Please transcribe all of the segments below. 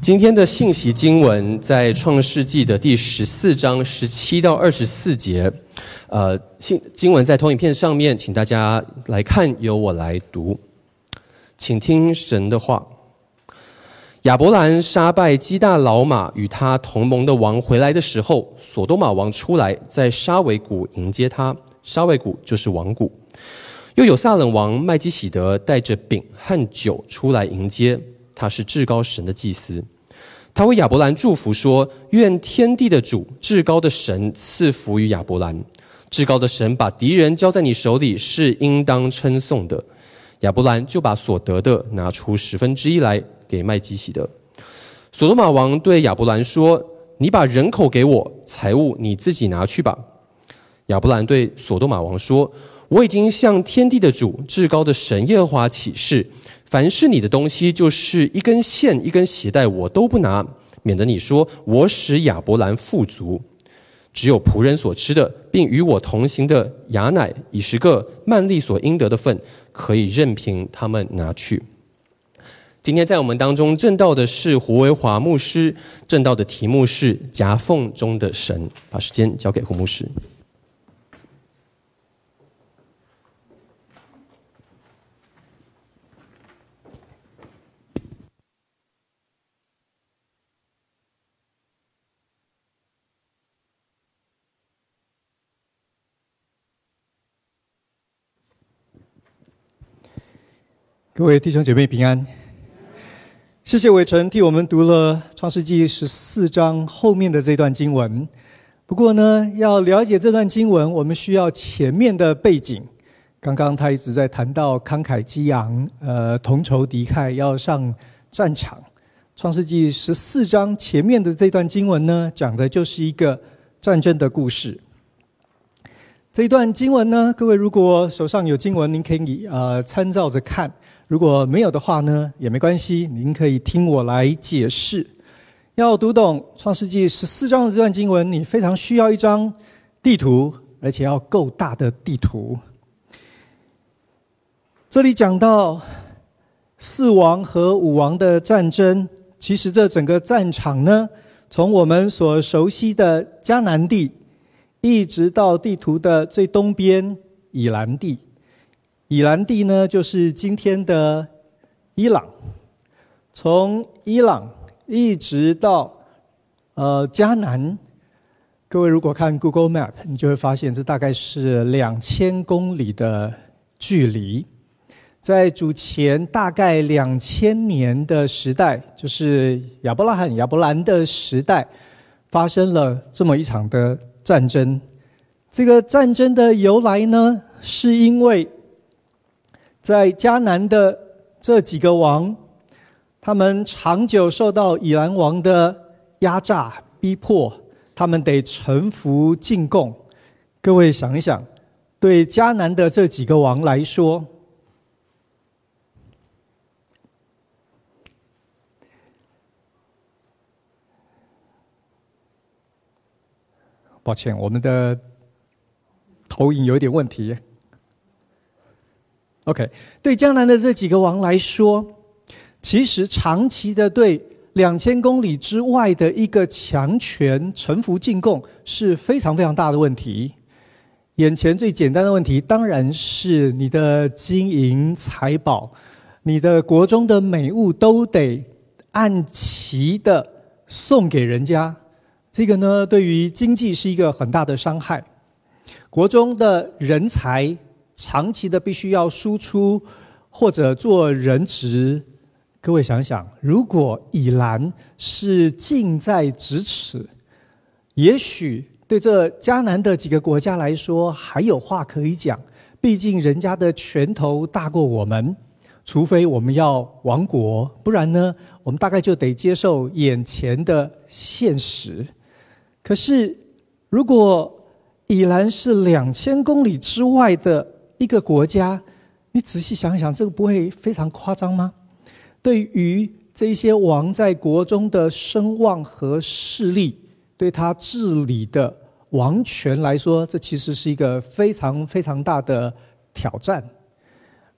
今天的信息经文在创世纪的第十四章十七到二十四节。呃，信经文在投影片上面，请大家来看，由我来读，请听神的话。亚伯兰杀败基大老马与他同盟的王回来的时候，索多玛王出来，在沙维谷迎接他。沙维谷就是王谷。又有撒冷王麦基洗德带着饼和酒出来迎接，他是至高神的祭司。他为亚伯兰祝福说：“愿天地的主至高的神赐福于亚伯兰。至高的神把敌人交在你手里，是应当称颂的。”亚伯兰就把所得的拿出十分之一来给麦基洗德。所多玛王对亚伯兰说：“你把人口给我，财物你自己拿去吧。”亚伯兰对所多玛王说。我已经向天地的主、至高的神耶和华起誓，凡是你的东西，就是一根线、一根鞋带，我都不拿，免得你说我使亚伯兰富足。只有仆人所吃的，并与我同行的雅乃、以十个曼利所应得的份，可以任凭他们拿去。今天在我们当中证道的是胡维华牧师，证道的题目是夹缝中的神。把时间交给胡牧师。各位弟兄姐妹平安，谢谢伟成替我们读了创世纪十四章后面的这段经文。不过呢，要了解这段经文，我们需要前面的背景。刚刚他一直在谈到慷慨激昂，呃，同仇敌忾，要上战场。创世纪十四章前面的这段经文呢，讲的就是一个战争的故事。这一段经文呢，各位如果手上有经文，您可以呃参照着看。如果没有的话呢，也没关系，您可以听我来解释。要读懂《创世纪》十四章的这段经文，你非常需要一张地图，而且要够大的地图。这里讲到四王和五王的战争，其实这整个战场呢，从我们所熟悉的迦南地，一直到地图的最东边以兰地。以兰地呢，就是今天的伊朗。从伊朗一直到呃迦南，各位如果看 Google Map，你就会发现这大概是两千公里的距离。在主前大概两千年的时代，就是亚伯拉罕、亚伯兰的时代，发生了这么一场的战争。这个战争的由来呢，是因为。在迦南的这几个王，他们长久受到以兰王的压榨逼迫，他们得臣服进贡。各位想一想，对迦南的这几个王来说，抱歉，我们的投影有点问题。OK，对江南的这几个王来说，其实长期的对两千公里之外的一个强权臣服进贡是非常非常大的问题。眼前最简单的问题当然是你的金银财宝、你的国中的美物都得按期的送给人家。这个呢，对于经济是一个很大的伤害。国中的人才。长期的必须要输出或者做人质，各位想想，如果以兰是近在咫尺，也许对这迦南的几个国家来说还有话可以讲。毕竟人家的拳头大过我们，除非我们要亡国，不然呢，我们大概就得接受眼前的现实。可是，如果以兰是两千公里之外的，一个国家，你仔细想想，这个不会非常夸张吗？对于这些王在国中的声望和势力，对他治理的王权来说，这其实是一个非常非常大的挑战。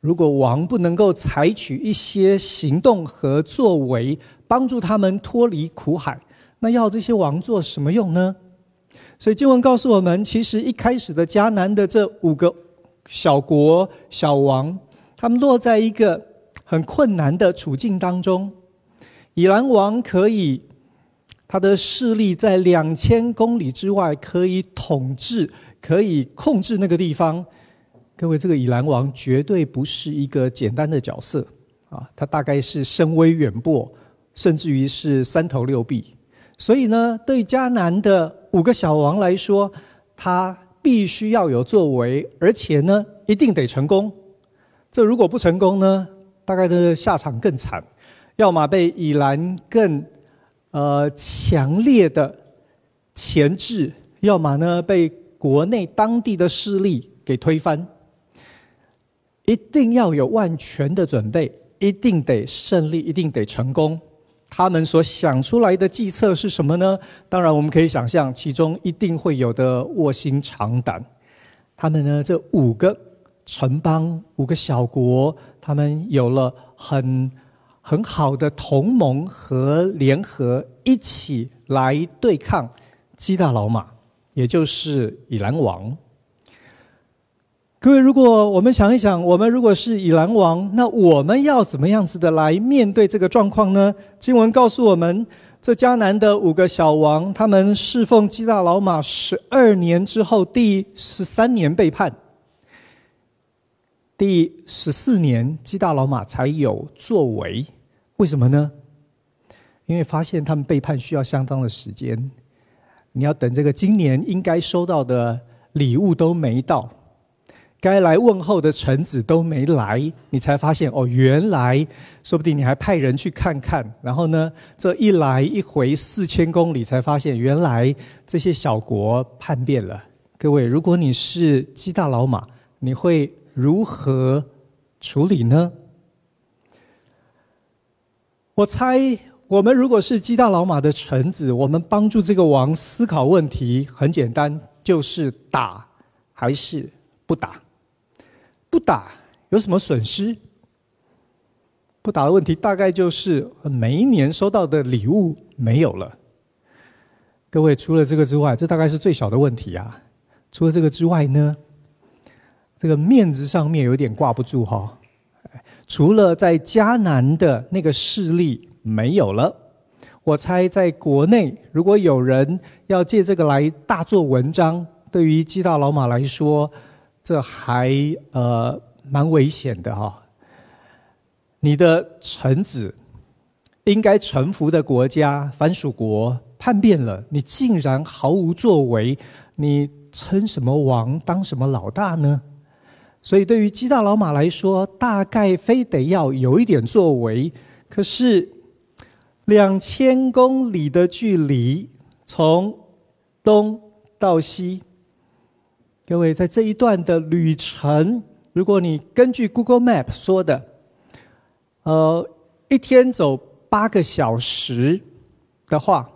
如果王不能够采取一些行动和作为，帮助他们脱离苦海。那要这些王做什么用呢？所以经文告诉我们，其实一开始的迦南的这五个小国小王，他们落在一个很困难的处境当中。以兰王可以，他的势力在两千公里之外可以统治，可以控制那个地方。各位，这个以兰王绝对不是一个简单的角色啊，他大概是声威远播，甚至于是三头六臂。所以呢，对迦南的五个小王来说，他必须要有作为，而且呢，一定得成功。这如果不成功呢，大概的下场更惨，要么被以兰更呃强烈的钳制，要么呢被国内当地的势力给推翻。一定要有万全的准备，一定得胜利，一定得成功。他们所想出来的计策是什么呢？当然，我们可以想象，其中一定会有的卧薪尝胆。他们呢，这五个城邦、五个小国，他们有了很很好的同盟和联合，一起来对抗基大老马，也就是以兰王。各位，如果我们想一想，我们如果是以兰王，那我们要怎么样子的来面对这个状况呢？经文告诉我们，这迦南的五个小王，他们侍奉基大老马十二年之后，第十三年背叛，第十四年基大老马才有作为。为什么呢？因为发现他们背叛需要相当的时间，你要等这个今年应该收到的礼物都没到。该来问候的臣子都没来，你才发现哦，原来说不定你还派人去看看。然后呢，这一来一回四千公里，才发现原来这些小国叛变了。各位，如果你是基大老马，你会如何处理呢？我猜，我们如果是基大老马的臣子，我们帮助这个王思考问题很简单，就是打还是不打。不打有什么损失？不打的问题大概就是每一年收到的礼物没有了。各位，除了这个之外，这大概是最小的问题啊。除了这个之外呢，这个面子上面有点挂不住哈。除了在迦南的那个势力没有了，我猜在国内如果有人要借这个来大做文章，对于基大老马来说。这还呃蛮危险的哈、哦！你的臣子应该臣服的国家藩属国叛变了，你竟然毫无作为，你称什么王当什么老大呢？所以对于基大老马来说，大概非得要有一点作为。可是两千公里的距离，从东到西。各位，在这一段的旅程，如果你根据 Google Map 说的，呃，一天走八个小时的话，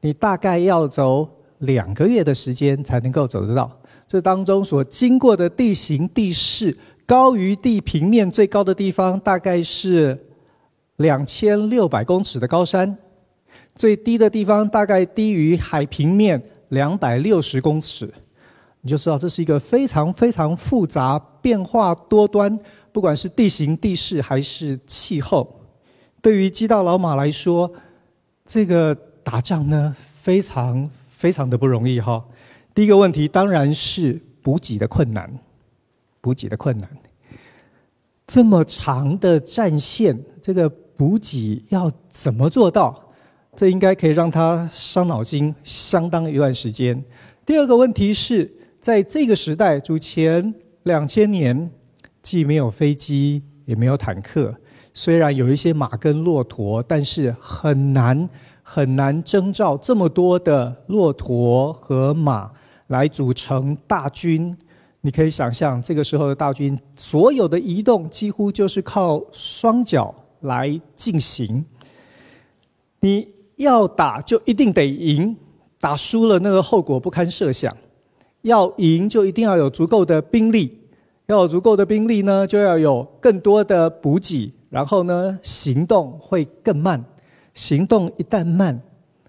你大概要走两个月的时间才能够走得到。这当中所经过的地形地势，高于地平面最高的地方大概是两千六百公尺的高山，最低的地方大概低于海平面两百六十公尺。你就知道这是一个非常非常复杂、变化多端，不管是地形地势还是气候，对于基道老马来说，这个打仗呢，非常非常的不容易哈。第一个问题当然是补给的困难，补给的困难。这么长的战线，这个补给要怎么做到？这应该可以让他伤脑筋相当一段时间。第二个问题是。在这个时代，主前两千年，既没有飞机，也没有坦克，虽然有一些马跟骆驼，但是很难很难征召这么多的骆驼和马来组成大军。你可以想象，这个时候的大军，所有的移动几乎就是靠双脚来进行。你要打，就一定得赢，打输了，那个后果不堪设想。要赢就一定要有足够的兵力，要有足够的兵力呢，就要有更多的补给，然后呢，行动会更慢。行动一旦慢，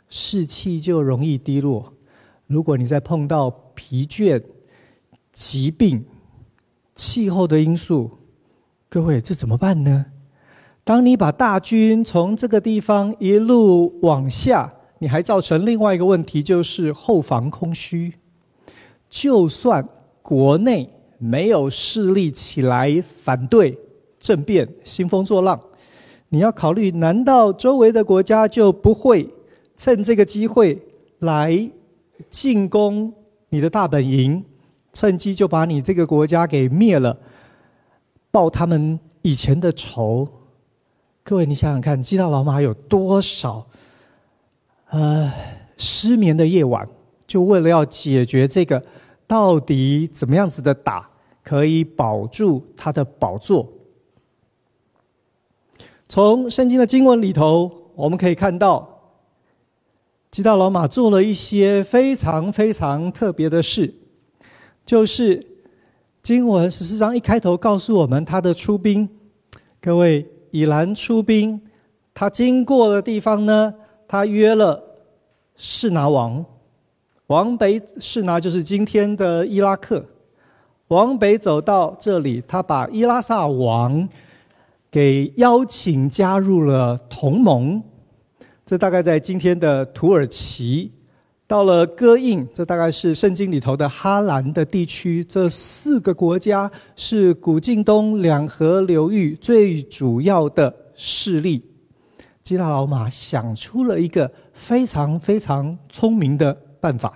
士气就容易低落。如果你再碰到疲倦、疾病、气候的因素，各位，这怎么办呢？当你把大军从这个地方一路往下，你还造成另外一个问题，就是后防空虚。就算国内没有势力起来反对政变、兴风作浪，你要考虑：难道周围的国家就不会趁这个机会来进攻你的大本营，趁机就把你这个国家给灭了，报他们以前的仇？各位，你想想看，基大老马有多少呃失眠的夜晚，就为了要解决这个，到底怎么样子的打可以保住他的宝座？从圣经的经文里头，我们可以看到，基大老马做了一些非常非常特别的事，就是经文十四章一开头告诉我们他的出兵。各位，以兰出兵，他经过的地方呢，他约了示拿王，往北示拿就是今天的伊拉克，往北走到这里，他把伊拉萨王。给邀请加入了同盟，这大概在今天的土耳其，到了哥印，这大概是圣经里头的哈兰的地区。这四个国家是古近东两河流域最主要的势力。基大老马想出了一个非常非常聪明的办法。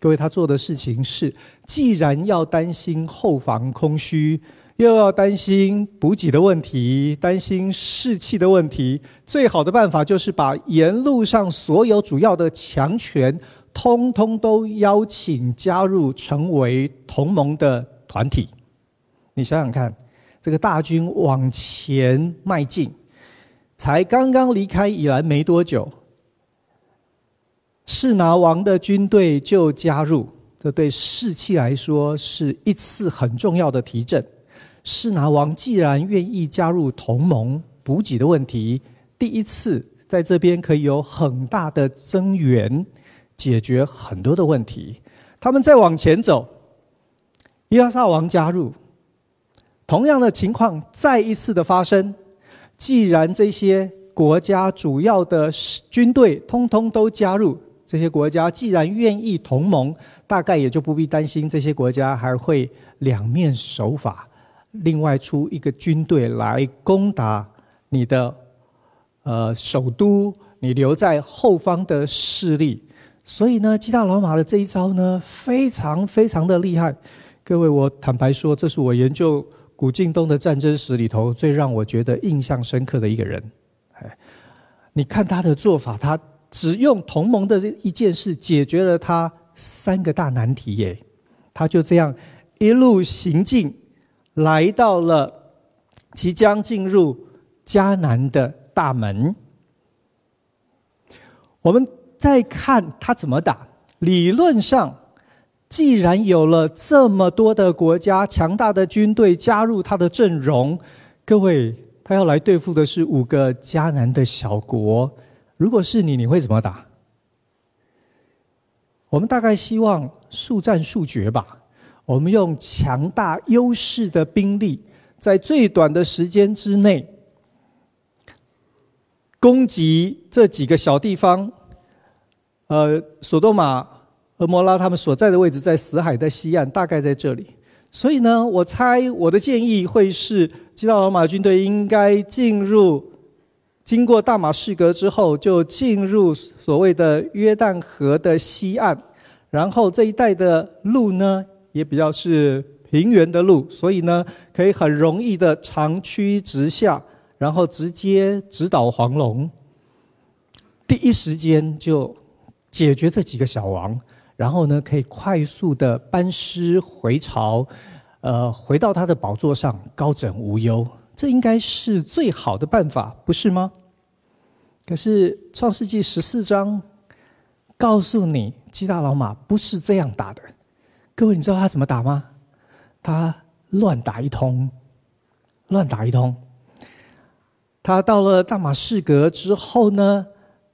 各位，他做的事情是，既然要担心后防空虚。又要担心补给的问题，担心士气的问题，最好的办法就是把沿路上所有主要的强权，通通都邀请加入成为同盟的团体。你想想看，这个大军往前迈进，才刚刚离开以来没多久，示拿王的军队就加入，这对士气来说是一次很重要的提振。示拿王既然愿意加入同盟，补给的问题第一次在这边可以有很大的增援，解决很多的问题。他们再往前走，伊拉萨王加入，同样的情况再一次的发生。既然这些国家主要的军队通通都加入，这些国家既然愿意同盟，大概也就不必担心这些国家还会两面手法。另外出一个军队来攻打你的呃首都，你留在后方的势力，所以呢，基大老马的这一招呢，非常非常的厉害。各位，我坦白说，这是我研究古近东的战争史里头最让我觉得印象深刻的一个人。哎，你看他的做法，他只用同盟的这一件事解决了他三个大难题耶，他就这样一路行进。来到了即将进入迦南的大门，我们再看他怎么打。理论上，既然有了这么多的国家、强大的军队加入他的阵容，各位，他要来对付的是五个迦南的小国。如果是你，你会怎么打？我们大概希望速战速决吧。我们用强大优势的兵力，在最短的时间之内攻击这几个小地方。呃，索多玛、和摩拉他们所在的位置在死海的西岸，大概在这里。所以呢，我猜我的建议会是：基大老马军队应该进入，经过大马士革之后，就进入所谓的约旦河的西岸，然后这一带的路呢，也比较是平原的路，所以呢，可以很容易的长驱直下，然后直接直捣黄龙，第一时间就解决这几个小王，然后呢，可以快速的班师回朝，呃，回到他的宝座上高枕无忧，这应该是最好的办法，不是吗？可是创世纪十四章告诉你，基大老马不是这样打的。各位，你知道他怎么打吗？他乱打一通，乱打一通。他到了大马士革之后呢，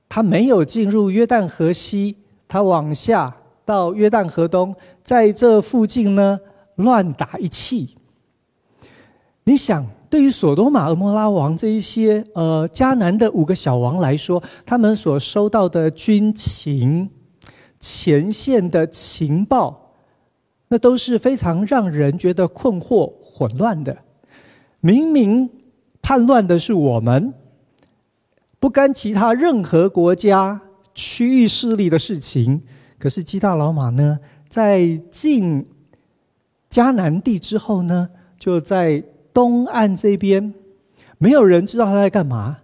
他没有进入约旦河西，他往下到约旦河东，在这附近呢乱打一气。你想，对于所多玛、蛾摩拉王这一些呃迦南的五个小王来说，他们所收到的军情、前线的情报，那都是非常让人觉得困惑、混乱的。明明叛乱的是我们，不干其他任何国家区域势力的事情，可是基大老玛呢，在进迦南地之后呢，就在东岸这边，没有人知道他在干嘛，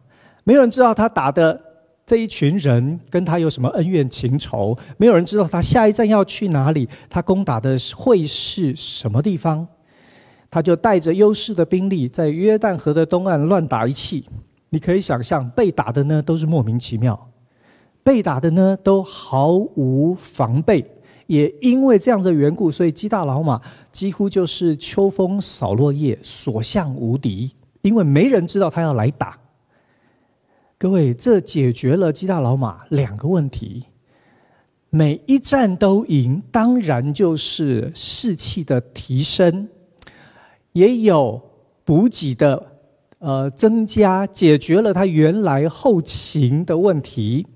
没有人知道他打的这一群人跟他有什么恩怨情仇，没有人知道他下一站要去哪里，他攻打的会是什么地方。他就带着优势的兵力，在约旦河的东岸乱打一气。你可以想象，被打的呢都是莫名其妙，被打的呢都毫无防备。也因为这样的缘故，所以基大老马几乎就是秋风扫落叶，所向无敌。因为没人知道他要来打。各位，这解决了基大老马两个问题：每一战都赢，当然就是士气的提升。也有补给的呃增加，解决了他原来后勤的问题。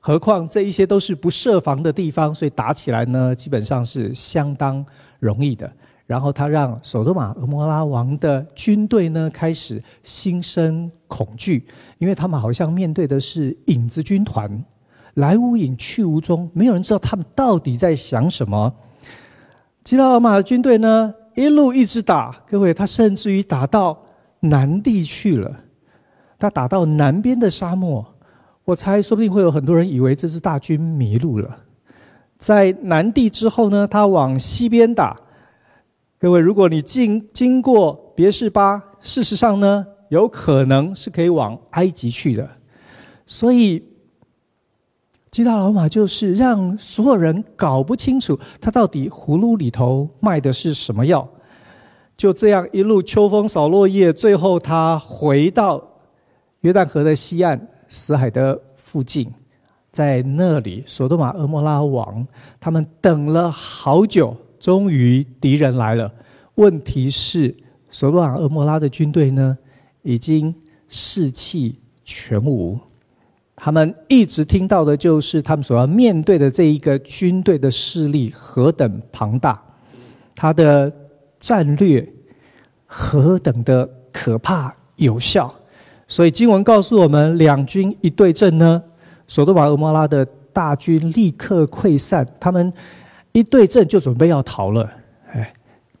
何况这一些都是不设防的地方，所以打起来呢，基本上是相当容易的。然后他让所多玛、蛾摩拉王的军队呢开始心生恐惧，因为他们好像面对的是影子军团，来无影去无踪，没有人知道他们到底在想什么。基大老玛的军队呢，一路一直打，各位，他甚至于打到南地去了。他打到南边的沙漠，我猜说不定会有很多人以为这支大军迷路了。在南地之后呢，他往西边打。各位，如果你经经过别是巴，事实上呢，有可能是可以往埃及去的。所以。基大老马就是让所有人搞不清楚他到底葫芦里头卖的是什么药，就这样一路秋风扫落叶，最后他回到约旦河的西岸死海的附近，在那里，所多玛、蛾摩拉王他们等了好久，终于敌人来了。问题是，所多玛、蛾摩拉的军队呢，已经士气全无。他们一直听到的就是他们所要面对的这一个军队的势力何等庞大，他的战略何等的可怕有效。所以经文告诉我们，两军一对阵呢，所多玛、蛾摩拉的大军立刻溃散，他们一对阵就准备要逃了。哎，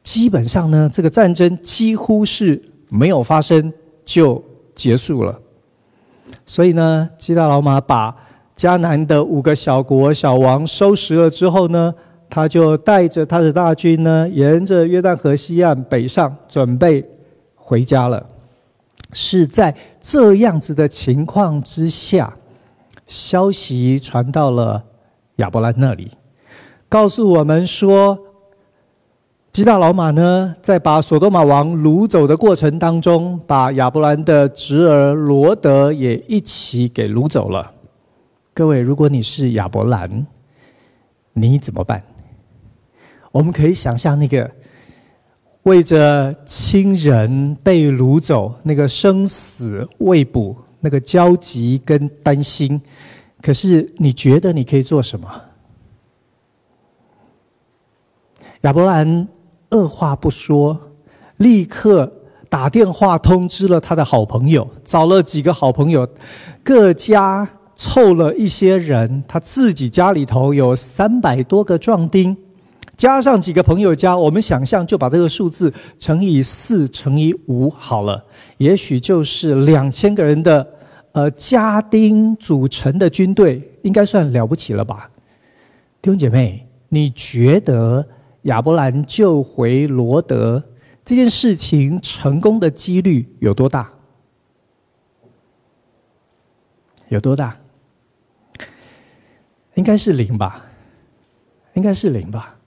基本上呢，这个战争几乎是没有发生就结束了。所以呢，基大老玛把迦南的五个小国小王收拾了之后呢，他就带着他的大军呢，沿着约旦河西岸北上，准备回家了。是在这样子的情况之下，消息传到了亚伯兰那里，告诉我们说。基大老马呢，在把所多玛王掳走的过程当中，把亚伯兰的侄儿罗德也一起给掳走了。各位，如果你是亚伯兰，你怎么办？我们可以想象那个为着亲人被掳走，那个生死未卜，那个焦急跟担心。可是，你觉得你可以做什么？亚伯兰。二话不说，立刻打电话通知了他的好朋友，找了几个好朋友，各家凑了一些人，他自己家里头有三百多个壮丁，加上几个朋友家，我们想象就把这个数字乘以四乘以五好了，也许就是两千个人的呃家丁组成的军队，应该算了不起了吧？弟兄姐妹，你觉得？亚伯兰救回罗德这件事情成功的几率有多大？有多大？应该是零吧？应该是零吧？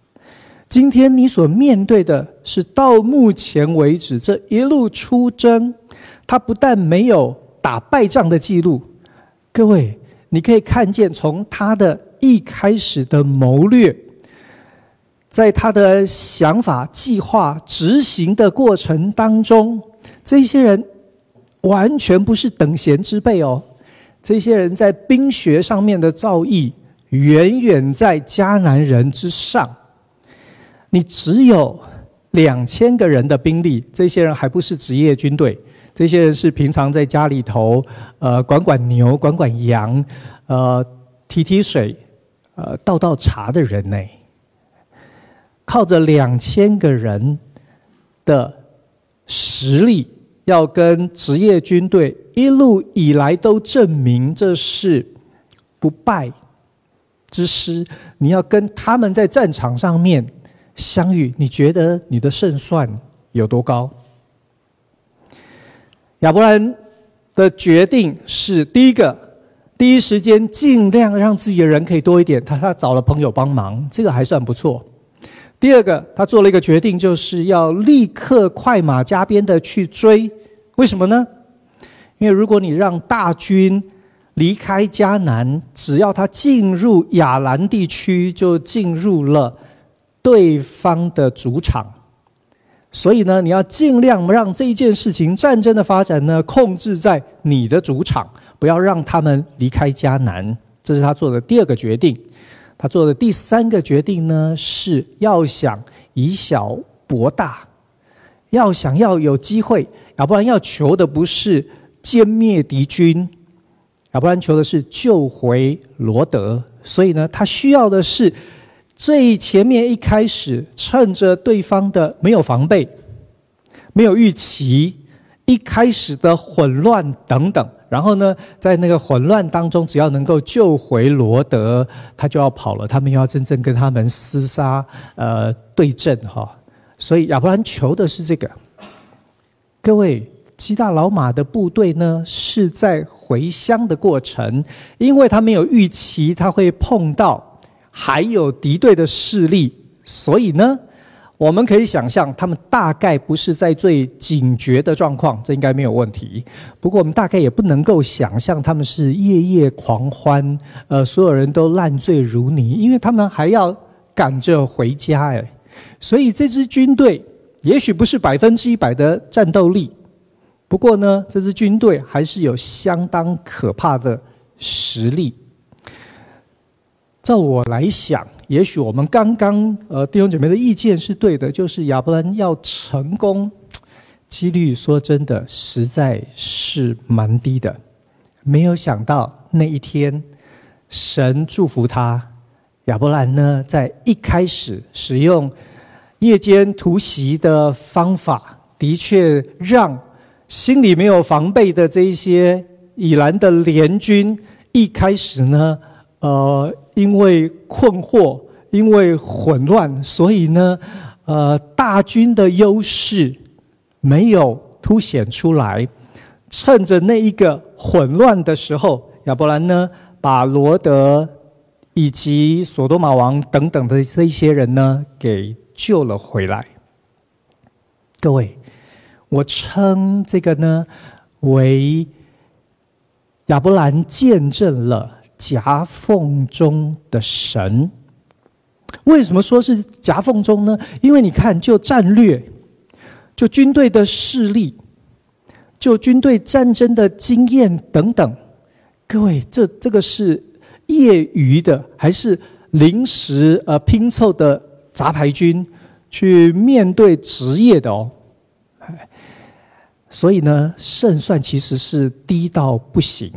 今天你所面对的是到目前为止这一路出征，他不但没有打败仗的记录。各位，你可以看见从他的一开始的谋略，在他的想法、计划执行的过程当中，这些人完全不是等闲之辈哦。这些人在兵学上面的造诣，远远在迦南人之上。你只有两千个人的兵力，这些人还不是职业军队。这些人是平常在家里头，呃，管管牛、管管羊，呃，提提水，呃，倒倒茶的人呢。靠着两千个人的实力，要跟职业军队一路以来都证明这是不败之师。你要跟他们在战场上面相遇，你觉得你的胜算有多高？亚伯兰的决定是第一个，第一时间尽量让自己的人可以多一点。他他找了朋友帮忙，这个还算不错。第二个，他做了一个决定，就是要立刻快马加鞭的去追。为什么呢？因为如果你让大军离开迦南，只要他进入亚兰地区，就进入了对方的主场。所以呢，你要尽量让这一件事情战争的发展呢，控制在你的主场，不要让他们离开迦南。这是他做的第二个决定。他做的第三个决定呢，是要想以小博大，要想要有机会，要不然要求的不是歼灭敌军，要不然求的是救回罗德。所以呢，他需要的是。最前面一开始，趁着对方的没有防备、没有预期，一开始的混乱等等，然后呢，在那个混乱当中，只要能够救回罗德，他就要跑了。他们要真正跟他们厮杀，呃，对阵哈。所以亚伯兰求的是这个。各位，基大老马的部队呢，是在回乡的过程，因为他没有预期他会碰到。还有敌对的势力，所以呢，我们可以想象，他们大概不是在最警觉的状况，这应该没有问题。不过，我们大概也不能够想象他们是夜夜狂欢，呃，所有人都烂醉如泥，因为他们还要赶着回家哎。所以，这支军队也许不是百分之一百的战斗力，不过呢，这支军队还是有相当可怕的实力。照我来想，也许我们刚刚呃弟兄姐妹的意见是对的，就是亚伯兰要成功，几率说真的实在是蛮低的。没有想到那一天，神祝福他，亚伯兰呢在一开始使用夜间突袭的方法，的确让心里没有防备的这一些以拦的联军，一开始呢，呃。因为困惑，因为混乱，所以呢，呃，大军的优势没有凸显出来。趁着那一个混乱的时候，亚伯兰呢，把罗德以及所多玛王等等的这些人呢，给救了回来。各位，我称这个呢为亚伯兰见证了。夹缝中的神，为什么说是夹缝中呢？因为你看，就战略，就军队的势力，就军队战争的经验等等，各位，这这个是业余的还是临时呃拼凑的杂牌军去面对职业的哦？所以呢，胜算其实是低到不行。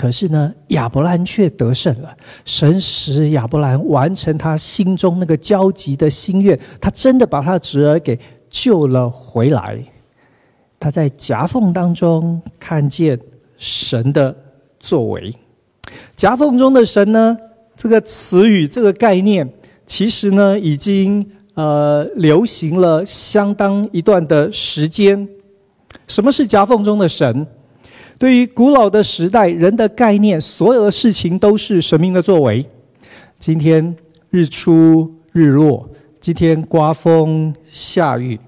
可是呢，亚伯兰却得胜了。神使亚伯兰完成他心中那个焦急的心愿，他真的把他的侄儿给救了回来。他在夹缝当中看见神的作为。夹缝中的神呢，这个词语、这个概念，其实呢，已经呃流行了相当一段的时间。什么是夹缝中的神？对于古老的时代，人的概念，所有的事情都是神明的作为。今天日出日落，今天刮风下雨，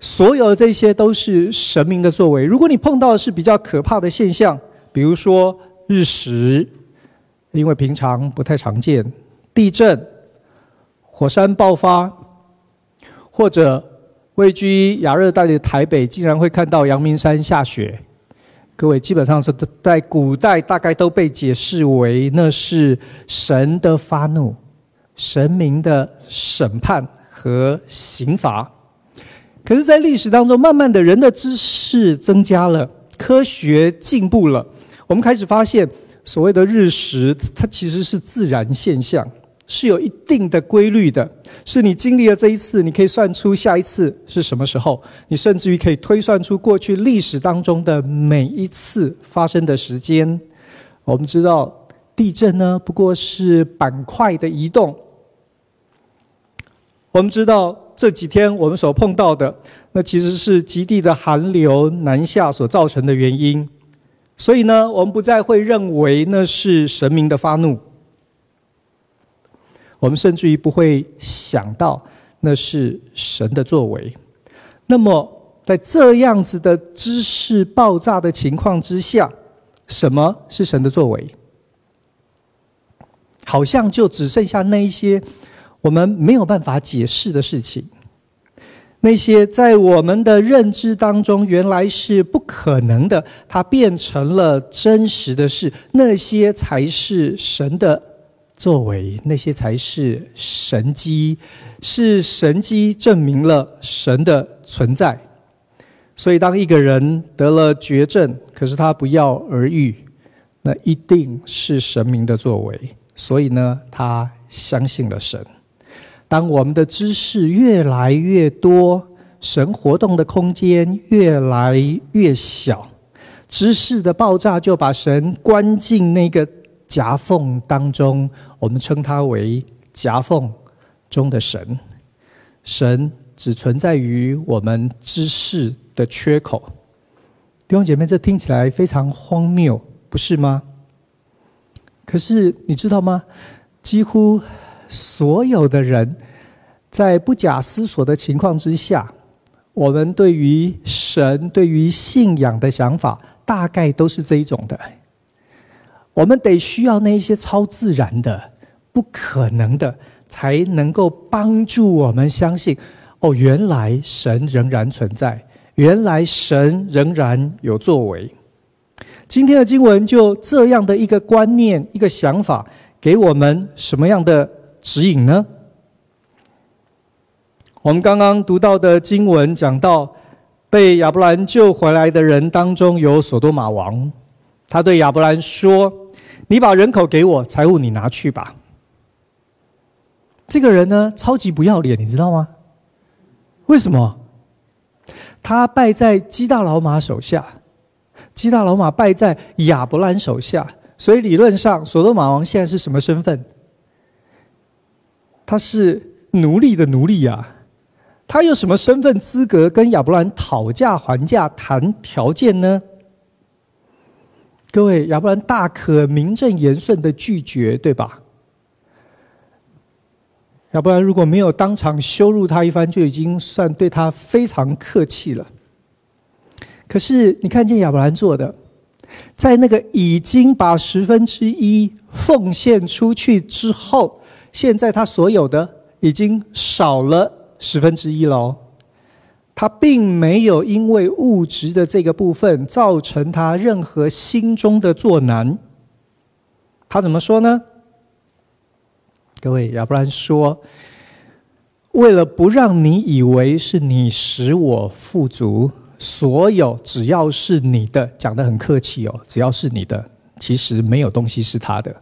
所有的这些都是神明的作为。如果你碰到的是比较可怕的现象，比如说日食，因为平常不太常见；地震、火山爆发，或者位居亚热带的台北，竟然会看到阳明山下雪。各位，基本上是在古代大概都被解释为那是神的发怒、神明的审判和刑罚。可是，在历史当中，慢慢的人的知识增加了，科学进步了，我们开始发现，所谓的日食，它其实是自然现象，是有一定的规律的。是你经历了这一次，你可以算出下一次是什么时候，你甚至于可以推算出过去历史当中的每一次发生的时间。我们知道，地震呢，不过是板块的移动。我们知道。这几天我们所碰到的，那其实是极地的寒流南下所造成的原因。所以呢，我们不再会认为那是神明的发怒，我们甚至于不会想到那是神的作为。那么，在这样子的知识爆炸的情况之下，什么是神的作为？好像就只剩下那一些。我们没有办法解释的事情，那些在我们的认知当中原来是不可能的，它变成了真实的事，那些才是神的作为，那些才是神迹，是神迹证明了神的存在。所以，当一个人得了绝症，可是他不药而愈，那一定是神明的作为。所以呢，他相信了神。当我们的知识越来越多，神活动的空间越来越小，知识的爆炸就把神关进那个夹缝当中。我们称它为夹缝中的神。神只存在于我们知识的缺口。弟兄姐妹，这听起来非常荒谬，不是吗？可是你知道吗？几乎。所有的人在不假思索的情况之下，我们对于神、对于信仰的想法，大概都是这一种的。我们得需要那一些超自然的、不可能的，才能够帮助我们相信：哦，原来神仍然存在，原来神仍然有作为。今天的经文就这样的一个观念、一个想法，给我们什么样的指引呢？我们刚刚读到的经文讲到，被亚伯兰救回来的人当中有所多玛王，他对亚伯兰说：“你把人口给我，财物你拿去吧。”这个人呢，超级不要脸，你知道吗？为什么？他败在基大老马手下，基大老马败在亚伯兰手下，所以理论上，所多玛王现在是什么身份？他是奴隶的奴隶呀，他有什么身份资格跟亚伯兰讨价还价谈条件呢？各位，亚伯兰大可名正言顺的拒绝，对吧？亚伯兰如果没有当场羞辱他一番，就已经算对他非常客气了。可是你看见亚伯兰做的，在那个已经把十分之一奉献出去之后。现在他所有的已经少了十分之一了，他并没有因为物质的这个部分造成他任何心中的作难。他怎么说呢？各位，亚伯兰说：“为了不让你以为是你使我富足，所有只要是你的，讲得很客气哦，只要是你的，其实没有东西是他的。”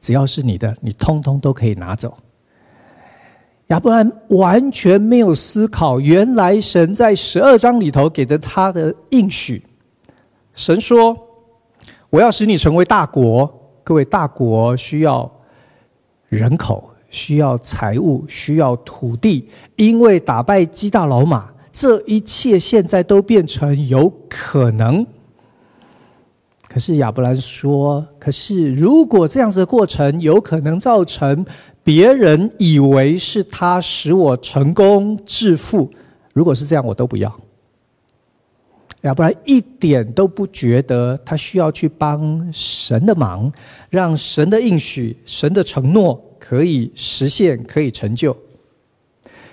只要是你的，你通通都可以拿走。亚伯兰完全没有思考，原来神在十二章里头给的他的应许。神说：“我要使你成为大国。”各位，大国需要人口，需要财物，需要土地。因为打败基大老马，这一切现在都变成有可能。可是亚伯兰说：“可是如果这样子的过程有可能造成别人以为是他使我成功致富，如果是这样，我都不要。要不然一点都不觉得他需要去帮神的忙，让神的应许、神的承诺可以实现、可以成就。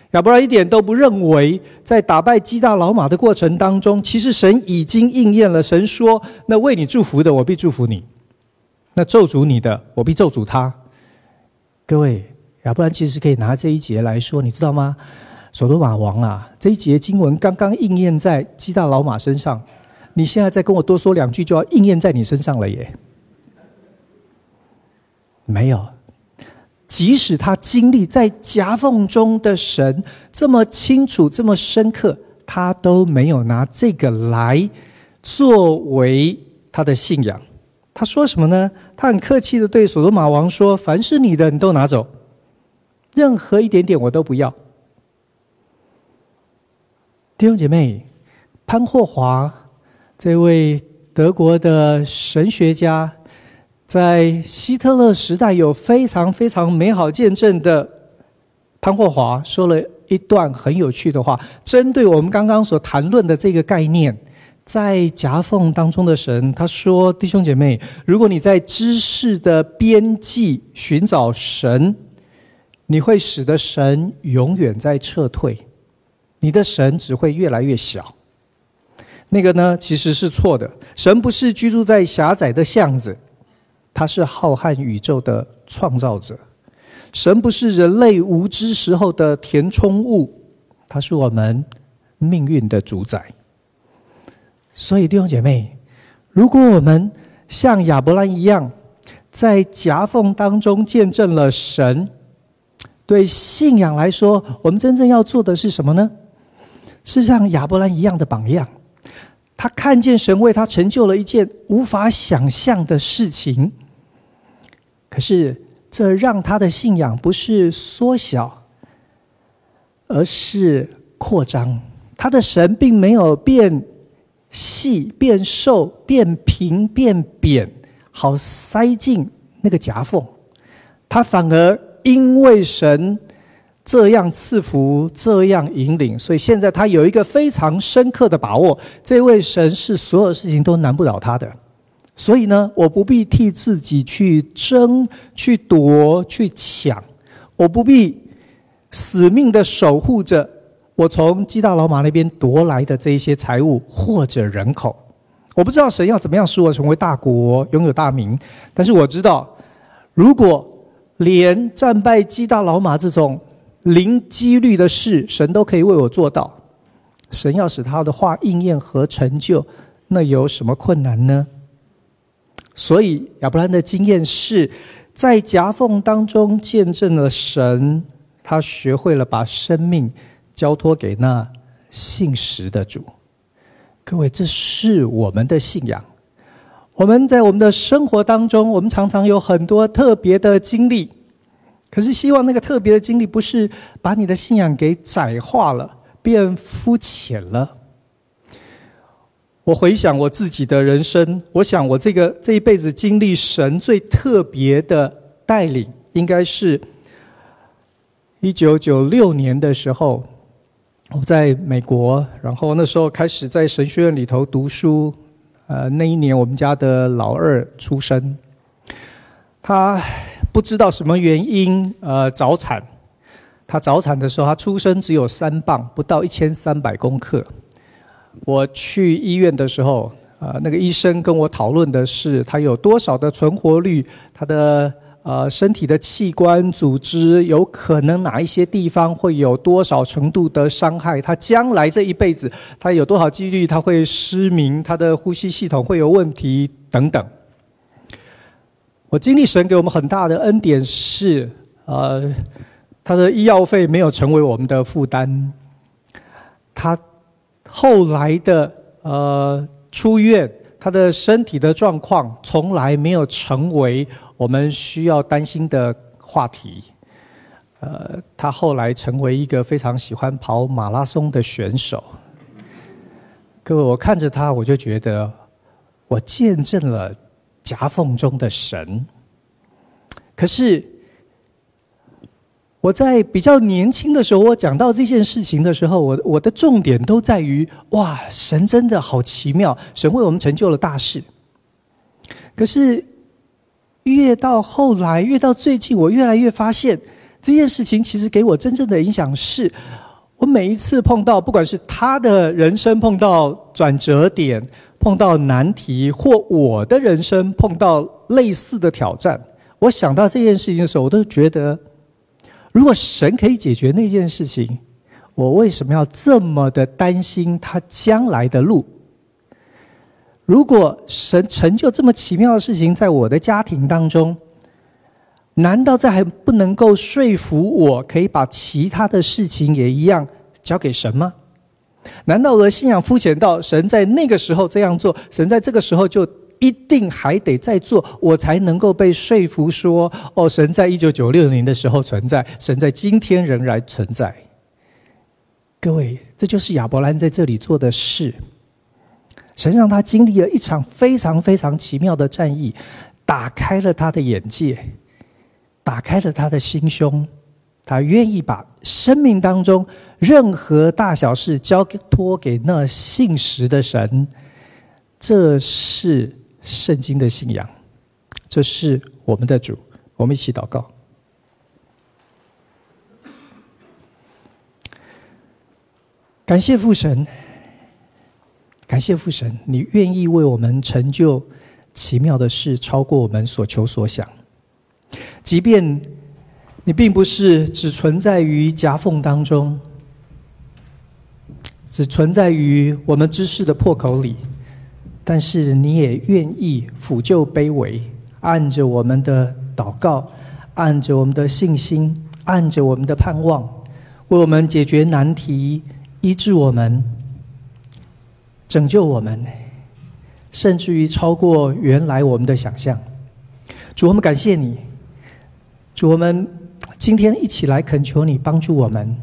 要不然一点都不认为，在打败基大老马的过程当中，其实神已经应验了。神说：“那为你祝福的，我必祝福你；那咒诅你的，我必咒诅他。”各位，亚伯兰其实可以拿这一节来说，你知道吗？所罗马王啊，这一节经文刚刚应验在基大老马身上，你现在再跟我多说两句，就要应验在你身上了耶？没有。即使他经历在夹缝中的神这么清楚、这么深刻，他都没有拿这个来作为他的信仰。他说什么呢？他很客气的对所罗马王说：“凡是你的，你都拿走，任何一点点我都不要。”弟兄姐妹，潘霍华这位德国的神学家。在希特勒时代有非常非常美好见证的潘霍华说了一段很有趣的话，针对我们刚刚所谈论的这个概念，在夹缝当中的神，他说：“弟兄姐妹，如果你在知识的边际寻找神，你会使得神永远在撤退，你的神只会越来越小。那个呢，其实是错的。神不是居住在狭窄的巷子。”他是浩瀚宇宙的创造者，神不是人类无知时候的填充物，他是我们命运的主宰。所以弟兄姐妹，如果我们像亚伯兰一样，在夹缝当中见证了神，对信仰来说，我们真正要做的是什么呢？是像亚伯兰一样的榜样。他看见神为他成就了一件无法想象的事情。可是，这让他的信仰不是缩小，而是扩张。他的神并没有变细、变瘦、变平、变扁，好塞进那个夹缝。他反而因为神这样赐福、这样引领，所以现在他有一个非常深刻的把握：这位神是所有事情都难不倒他的。所以呢，我不必替自己去争、去夺、去抢，我不必死命的守护着我从基大老马那边夺来的这一些财物或者人口。我不知道神要怎么样使我成为大国、拥有大名，但是我知道，如果连战败基大老马这种零几率的事，神都可以为我做到，神要使他的话应验和成就，那有什么困难呢？所以亚伯兰的经验是在夹缝当中见证了神，他学会了把生命交托给那信实的主。各位，这是我们的信仰。我们在我们的生活当中，我们常常有很多特别的经历，可是希望那个特别的经历不是把你的信仰给窄化了，变肤浅了。我回想我自己的人生，我想我这个这一辈子经历神最特别的带领，应该是一九九六年的时候，我在美国，然后那时候开始在神学院里头读书。呃，那一年我们家的老二出生，他不知道什么原因，呃，早产。他早产的时候，他出生只有三磅，不到一千三百公克。我去医院的时候，呃，那个医生跟我讨论的是他有多少的存活率，他的呃身体的器官组织有可能哪一些地方会有多少程度的伤害，他将来这一辈子他有多少几率他会失明，他的呼吸系统会有问题等等。我经历神给我们很大的恩典是，呃，他的医药费没有成为我们的负担，他。后来的呃出院，他的身体的状况从来没有成为我们需要担心的话题。呃，他后来成为一个非常喜欢跑马拉松的选手。各位，我看着他，我就觉得我见证了夹缝中的神。可是我在比较年轻的时候，我讲到这件事情的时候，我我的重点都在于：哇，神真的好奇妙，神为我们成就了大事。可是越到后来，越到最近，我越来越发现，这件事情其实给我真正的影响是，我每一次碰到，不管是他的人生碰到转折点、碰到难题，或我的人生碰到类似的挑战，我想到这件事情的时候，我都觉得。如果神可以解决那件事情，我为什么要这么的担心他将来的路？如果神成就这么奇妙的事情在我的家庭当中，难道这还不能够说服我可以把其他的事情也一样交给神吗？难道我的信仰肤浅到神在那个时候这样做，神在这个时候就？一定还得再做，我才能够被说服说：哦，神在一九九六年的时候存在，神在今天仍然存在。各位，这就是亚伯兰在这里做的事。神让他经历了一场非常非常奇妙的战役，打开了他的眼界，打开了他的心胸，他愿意把生命当中任何大小事交托给那信实的神。这是。圣经的信仰，这是我们的主。我们一起祷告。感谢父神，感谢父神，你愿意为我们成就奇妙的事，超过我们所求所想。即便你并不是只存在于夹缝当中，只存在于我们知识的破口里。但是你也愿意俯就卑微，按着我们的祷告，按着我们的信心，按着我们的盼望，为我们解决难题，医治我们，拯救我们，甚至于超过原来我们的想象。主，我们感谢你。主，我们今天一起来恳求你帮助我们，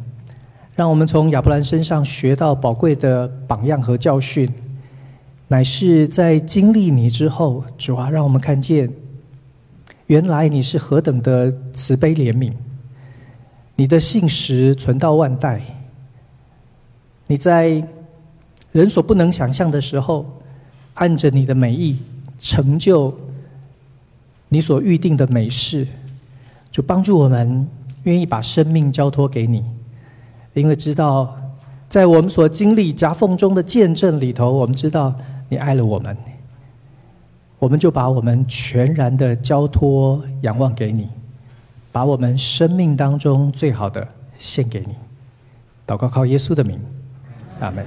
让我们从亚伯兰身上学到宝贵的榜样和教训。乃是在经历你之后，主啊，让我们看见，原来你是何等的慈悲怜悯，你的信实存到万代，你在人所不能想象的时候，按着你的美意成就你所预定的美事，就帮助我们愿意把生命交托给你，因为知道在我们所经历夹缝中的见证里头，我们知道。你爱了我们，我们就把我们全然的交托、仰望给你，把我们生命当中最好的献给你。祷告靠耶稣的名，阿门。